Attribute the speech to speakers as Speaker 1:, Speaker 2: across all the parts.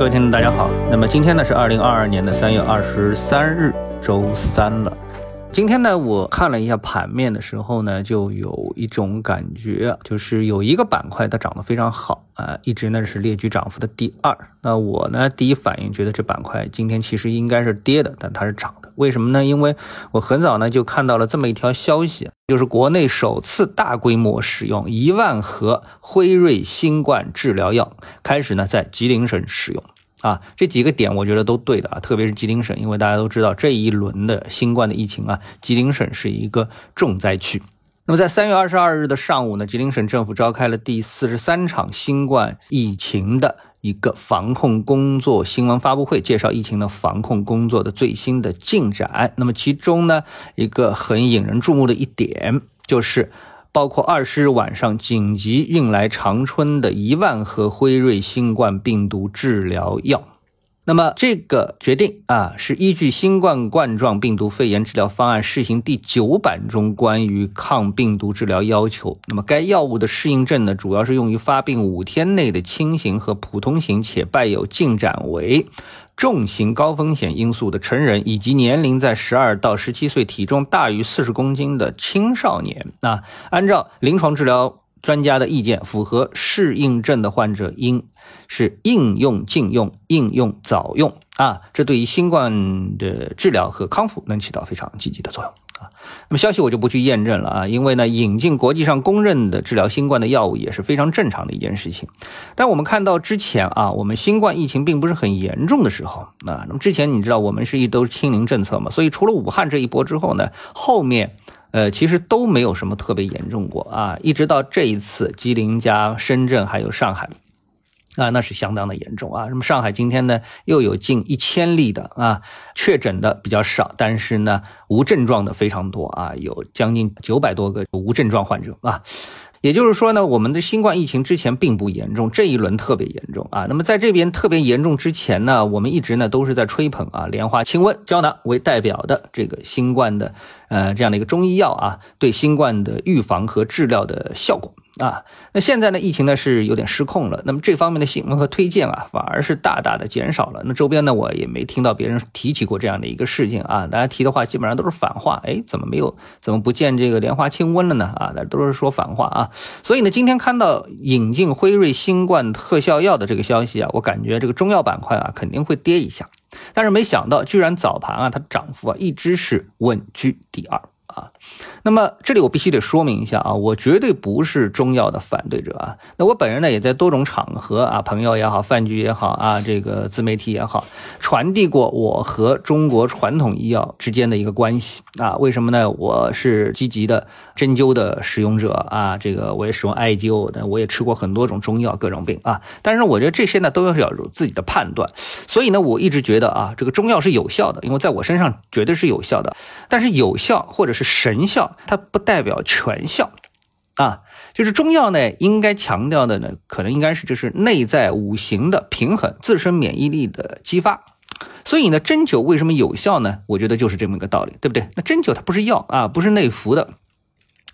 Speaker 1: 各位听众，大家好。那么今天呢是二零二二年的三月二十三日，周三了。今天呢，我看了一下盘面的时候呢，就有一种感觉，就是有一个板块它涨得非常好啊，一直呢是列居涨幅的第二。那我呢第一反应觉得这板块今天其实应该是跌的，但它是涨的。为什么呢？因为我很早呢就看到了这么一条消息，就是国内首次大规模使用一万盒辉瑞新冠治疗药，开始呢在吉林省使用。啊，这几个点我觉得都对的啊，特别是吉林省，因为大家都知道这一轮的新冠的疫情啊，吉林省是一个重灾区。那么在三月二十二日的上午呢，吉林省政府召开了第四十三场新冠疫情的一个防控工作新闻发布会，介绍疫情的防控工作的最新的进展。那么其中呢，一个很引人注目的一点就是。包括二十日晚上紧急运来长春的一万盒辉瑞新冠病毒治疗药，那么这个决定啊，是依据新冠冠状病毒肺炎治疗方案试行第九版中关于抗病毒治疗要求。那么该药物的适应症呢，主要是用于发病五天内的轻型和普通型且伴有进展为。重型高风险因素的成人，以及年龄在十二到十七岁、体重大于四十公斤的青少年啊，按照临床治疗专家的意见，符合适应症的患者应是应用禁用、应用早用啊，这对于新冠的治疗和康复能起到非常积极的作用啊。那么消息我就不去验证了啊，因为呢，引进国际上公认的治疗新冠的药物也是非常正常的一件事情。但我们看到之前啊，我们新冠疫情并不是很严重的时候啊，那么之前你知道我们是一都是清零政策嘛，所以除了武汉这一波之后呢，后面呃其实都没有什么特别严重过啊，一直到这一次吉林加深圳还有上海。啊，那是相当的严重啊！那么上海今天呢，又有近一千例的啊确诊的比较少，但是呢无症状的非常多啊，有将近九百多个无症状患者啊。也就是说呢，我们的新冠疫情之前并不严重，这一轮特别严重啊。那么在这边特别严重之前呢，我们一直呢都是在吹捧啊莲花清瘟胶囊为代表的这个新冠的呃这样的一个中医药啊，对新冠的预防和治疗的效果。啊，那现在呢，疫情呢是有点失控了，那么这方面的新闻和推荐啊，反而是大大的减少了。那周边呢，我也没听到别人提起过这样的一个事情啊，大家提的话基本上都是反话。哎，怎么没有？怎么不见这个莲花清瘟了呢？啊，大家都是说反话啊。所以呢，今天看到引进辉瑞新冠特效药的这个消息啊，我感觉这个中药板块啊肯定会跌一下，但是没想到居然早盘啊，它涨幅啊一直是稳居第二。啊，那么这里我必须得说明一下啊，我绝对不是中药的反对者啊。那我本人呢，也在多种场合啊，朋友也好，饭局也好啊，这个自媒体也好，传递过我和中国传统医药之间的一个关系啊。为什么呢？我是积极的针灸的使用者啊，这个我也使用艾灸，但我也吃过很多种中药，各种病啊。但是我觉得这些呢，都要是要有自己的判断。所以呢，我一直觉得啊，这个中药是有效的，因为在我身上绝对是有效的。但是有效或者是神效，它不代表全效，啊，就是中药呢，应该强调的呢，可能应该是就是内在五行的平衡，自身免疫力的激发。所以呢，针灸为什么有效呢？我觉得就是这么一个道理，对不对？那针灸它不是药啊，不是内服的。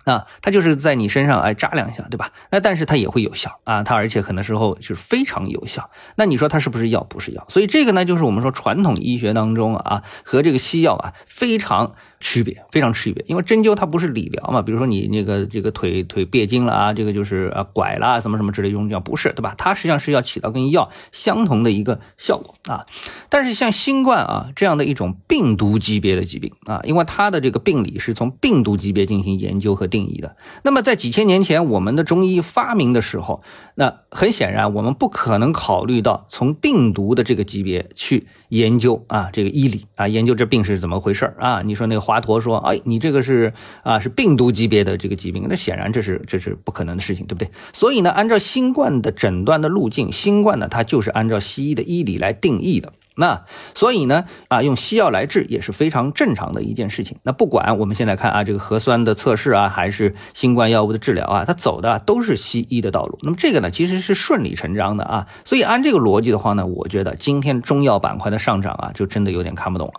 Speaker 1: 啊，它就是在你身上哎扎两下，对吧？那但是它也会有效啊，它而且很多时候是非常有效。那你说它是不是药？不是药。所以这个呢，就是我们说传统医学当中啊和这个西药啊非常。区别非常区别，因为针灸它不是理疗嘛，比如说你那个这个腿腿别筋了啊，这个就是啊拐了什么什么之类用药，不是对吧？它实际上是要起到跟药相同的一个效果啊。但是像新冠啊这样的一种病毒级别的疾病啊，因为它的这个病理是从病毒级别进行研究和定义的。那么在几千年前我们的中医发明的时候，那很显然我们不可能考虑到从病毒的这个级别去研究啊这个医理啊研究这病是怎么回事啊？你说那个。华佗说：“哎，你这个是啊，是病毒级别的这个疾病，那显然这是这是不可能的事情，对不对？所以呢，按照新冠的诊断的路径，新冠呢，它就是按照西医的医理来定义的。那所以呢，啊，用西药来治也是非常正常的一件事情。那不管我们现在看啊，这个核酸的测试啊，还是新冠药物的治疗啊，它走的都是西医的道路。那么这个呢，其实是顺理成章的啊。所以按这个逻辑的话呢，我觉得今天中药板块的上涨啊，就真的有点看不懂了。”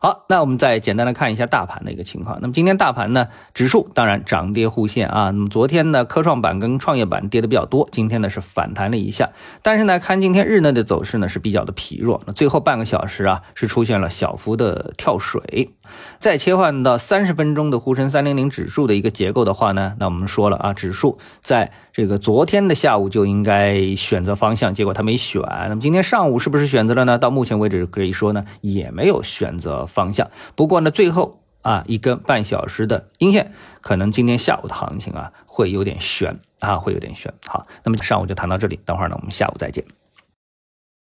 Speaker 1: 好，那我们再简单的看一下大盘的一个情况。那么今天大盘呢，指数当然涨跌互现啊。那么昨天呢，科创板跟创业板跌的比较多，今天呢是反弹了一下。但是呢，看今天日内的走势呢是比较的疲弱。那最后半个小时啊，是出现了小幅的跳水。再切换到三十分钟的沪深三零零指数的一个结构的话呢，那我们说了啊，指数在这个昨天的下午就应该选择方向，结果他没选。那么今天上午是不是选择了呢？到目前为止可以说呢，也没有选择。方向，不过呢，最后啊一根半小时的阴线，可能今天下午的行情啊会有点悬啊，会有点悬。好，那么上午就谈到这里，等会儿呢我们下午再见。